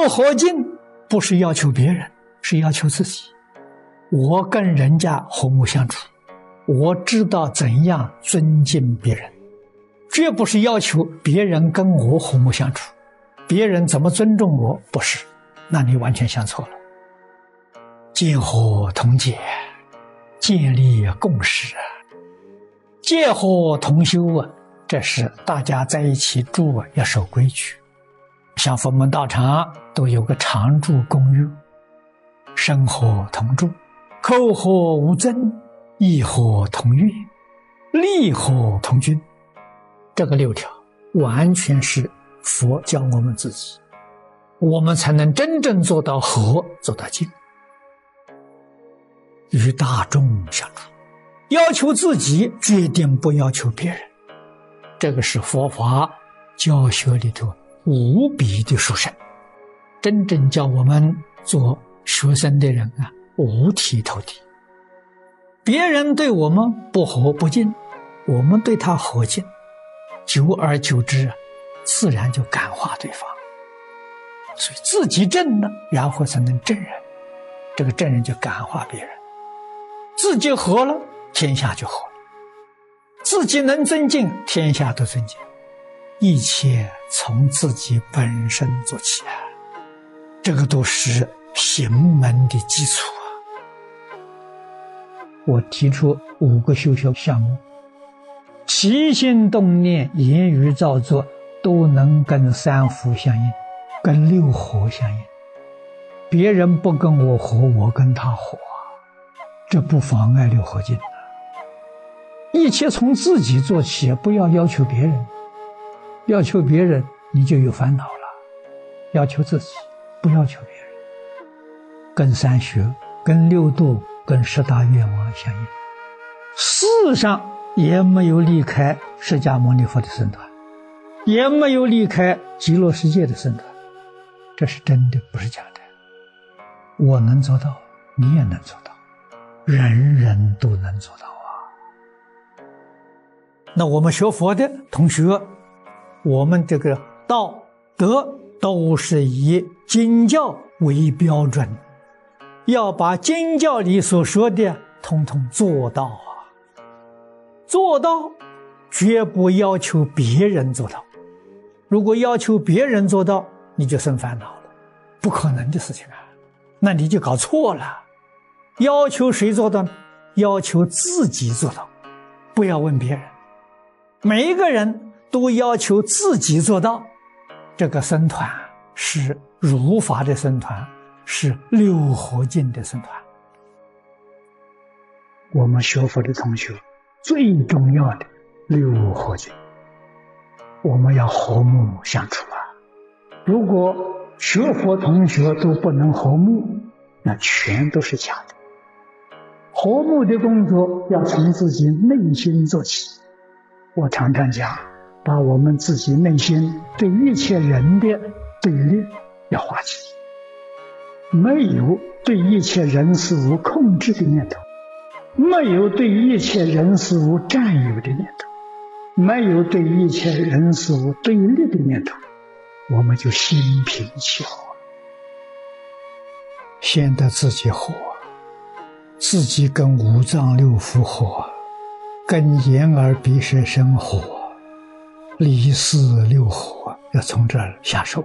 六合敬不是要求别人，是要求自己。我跟人家和睦相处，我知道怎样尊敬别人，绝不是要求别人跟我和睦相处。别人怎么尊重我，不是，那你完全想错了。见和同解，建立共识，见和同修啊，这是大家在一起住啊，要守规矩。像佛门道场都有个常住公寓，生和同住。口和无争，意和同悦，利和同均，这个六条完全是佛教我们自己，我们才能真正做到和，做到静。与大众相处，要求自己，决定不要求别人。这个是佛法教学里头无比的殊胜，真正叫我们做学生的人啊。五体投地，别人对我们不和不敬，我们对他和敬，久而久之，自然就感化对方。所以自己正了，然后才能正人，这个正人就感化别人。自己和了，天下就和了；自己能尊敬，天下都尊敬。一切从自己本身做起啊，这个都是行门的基础啊。我提出五个修学项目：起心动念、言语造作，都能跟三福相应，跟六合相应。别人不跟我合，我跟他合，这不妨碍六合敬。一切从自己做起，不要要求别人。要求别人，你就有烦恼了。要求自己，不要求别人。跟三学，跟六度。跟十大愿望相应，世上也没有离开释迦牟尼佛的僧团，也没有离开极乐世界的僧团，这是真的，不是假的。我能做到，你也能做到，人人都能做到啊。那我们学佛的同学，我们这个道德都是以经教为标准。要把经教里所说的通通做到啊！做到，绝不要求别人做到。如果要求别人做到，你就生烦恼了，不可能的事情啊！那你就搞错了。要求谁做到？要求自己做到，不要问别人。每一个人都要求自己做到。这个僧团是如法的僧团。是六合敬的僧团。我们学佛的同学最重要的六合敬，我们要和睦相处啊！如果学佛同学都不能和睦，那全都是假的。和睦的工作要从自己内心做起。我常常讲，把我们自己内心对一切人的对立要化解。没有对一切人事物控制的念头，没有对一切人事物占有的念头，没有对一切人事物对立的念头，我们就心平气和，先得自己和，自己跟五脏六腑和，跟眼耳鼻舌身和，离四六合要从这儿下手，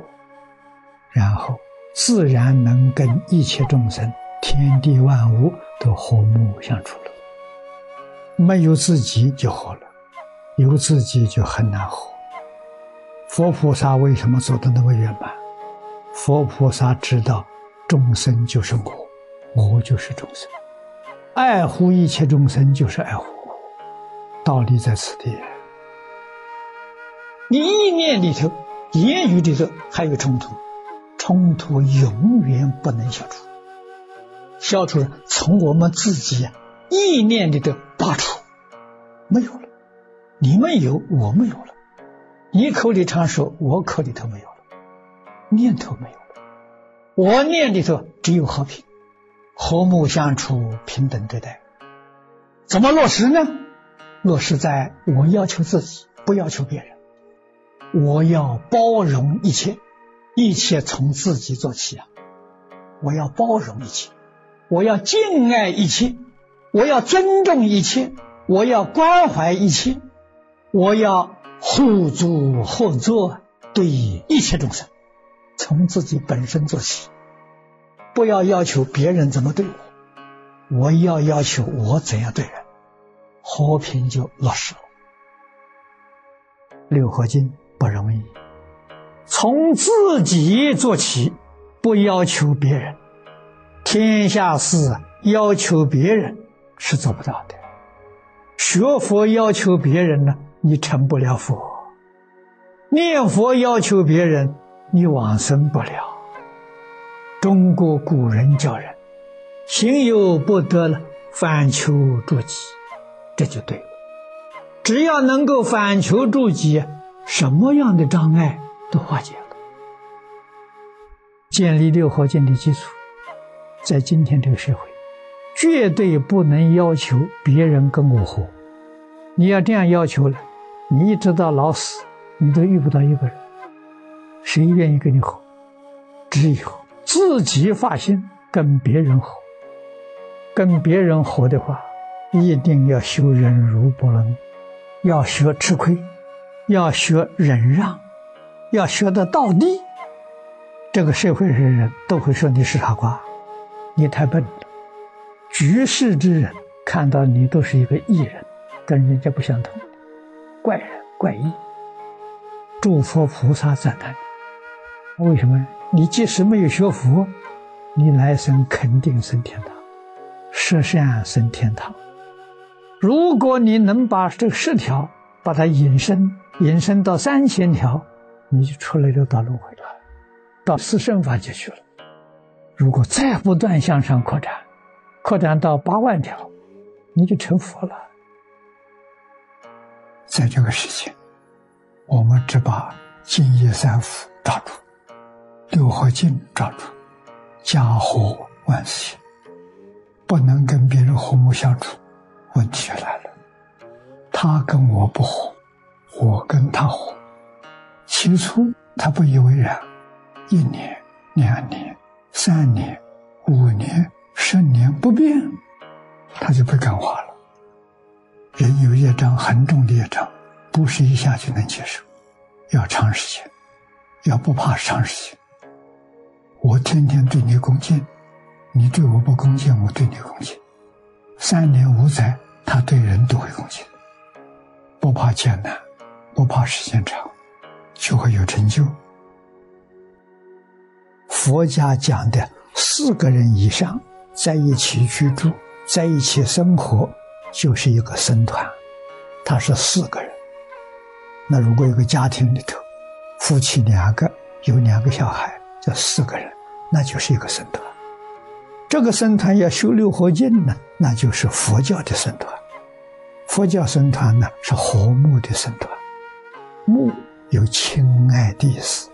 然后。自然能跟一切众生、天地万物都和睦相处了。没有自己就好了，有自己就很难活。佛菩萨为什么走的那么圆满？佛菩萨知道众生就是我，我就是众生，爱护一切众生就是爱护我。道理在此地。意念里头、言语里头还有冲突。冲突永远不能消除，消除从我们自己呀意念里的拔除，没有了。你们有，我没有了。你口里常说，我口里头没有了，念头没有了。我念里头只有和平、和睦相处、平等对待。怎么落实呢？落实在我要求自己，不要求别人。我要包容一切。一切从自己做起啊！我要包容一切，我要敬爱一切，我要尊重一切，我要关怀一切，我要互助合作，对一切众生，从自己本身做起，不要要求别人怎么对我，我要要求我怎样对人，和平就落实了。六合金不容易，从自己做起，不要求别人。天下事要求别人是做不到的。学佛要求别人呢，你成不了佛；念佛要求别人，你往生不了。中国古人教人，行有不得了，反求诸己，这就对了。只要能够反求诸己，什么样的障碍都化解了。建立六合敬的基础，在今天这个社会，绝对不能要求别人跟我活。你要这样要求了，你一直到老死，你都遇不到一个人，谁愿意跟你活？只有自己发心跟别人活。跟别人活的话，一定要修忍辱波罗蜜。要学吃亏，要学忍让，要学的到底。这个社会上人都会说你是傻瓜，你太笨了。举世之人看到你都是一个异人，跟人家不相同，怪人怪异。诸佛菩萨赞叹你，为什么？你即使没有学佛，你来生肯定升天堂，十善升天堂。如果你能把这十条把它引申引申到三千条，你就出来就到轮回了，到四圣法界去了。如果再不断向上扩展，扩展到八万条，你就成佛了。在这个世界，我们只把净业三福抓住，六合敬抓住，家和万事兴，不能跟别人和睦相处。问题来了，他跟我不和，我跟他和。起初他不以为然，一年、两年、三年、五年、十年不变，他就被感化了。人有业障很重的业障，不是一下就能接受，要长时间，要不怕长时间。我天天对你恭敬，你对我不恭敬，我对你恭敬，三年五载。他对人都会恭敬，不怕艰难，不怕时间长，就会有成就。佛家讲的四个人以上在一起居住，在一起生活，就是一个僧团。他是四个人。那如果一个家庭里头，夫妻两个，有两个小孩，这四个人，那就是一个僧团。这个僧团要修六合敬呢，那就是佛教的僧团。佛教僧团呢是和睦的僧团，睦有亲爱的意思，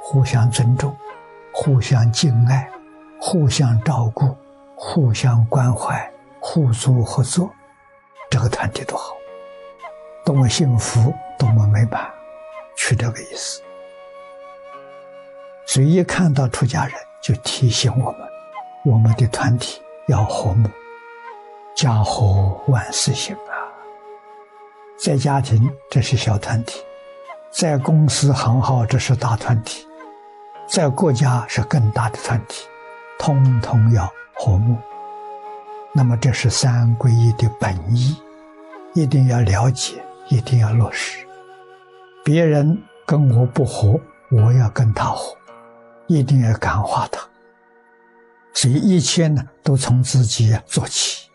互相尊重，互相敬爱，互相照顾，互相关怀，互助合作，这个团体多好，多么幸福，多么美满，取这个意思。所以一看到出家人，就提醒我们，我们的团体要和睦，家和万事兴啊。在家庭，这是小团体；在公司行号，这是大团体；在国家是更大的团体，通通要和睦。那么，这是三皈依的本意，一定要了解，一定要落实。别人跟我不和，我要跟他和，一定要感化他。所以，一切呢，都从自己做起。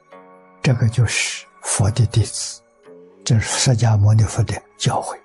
这个就是佛的弟子。这是释迦牟尼佛的教诲。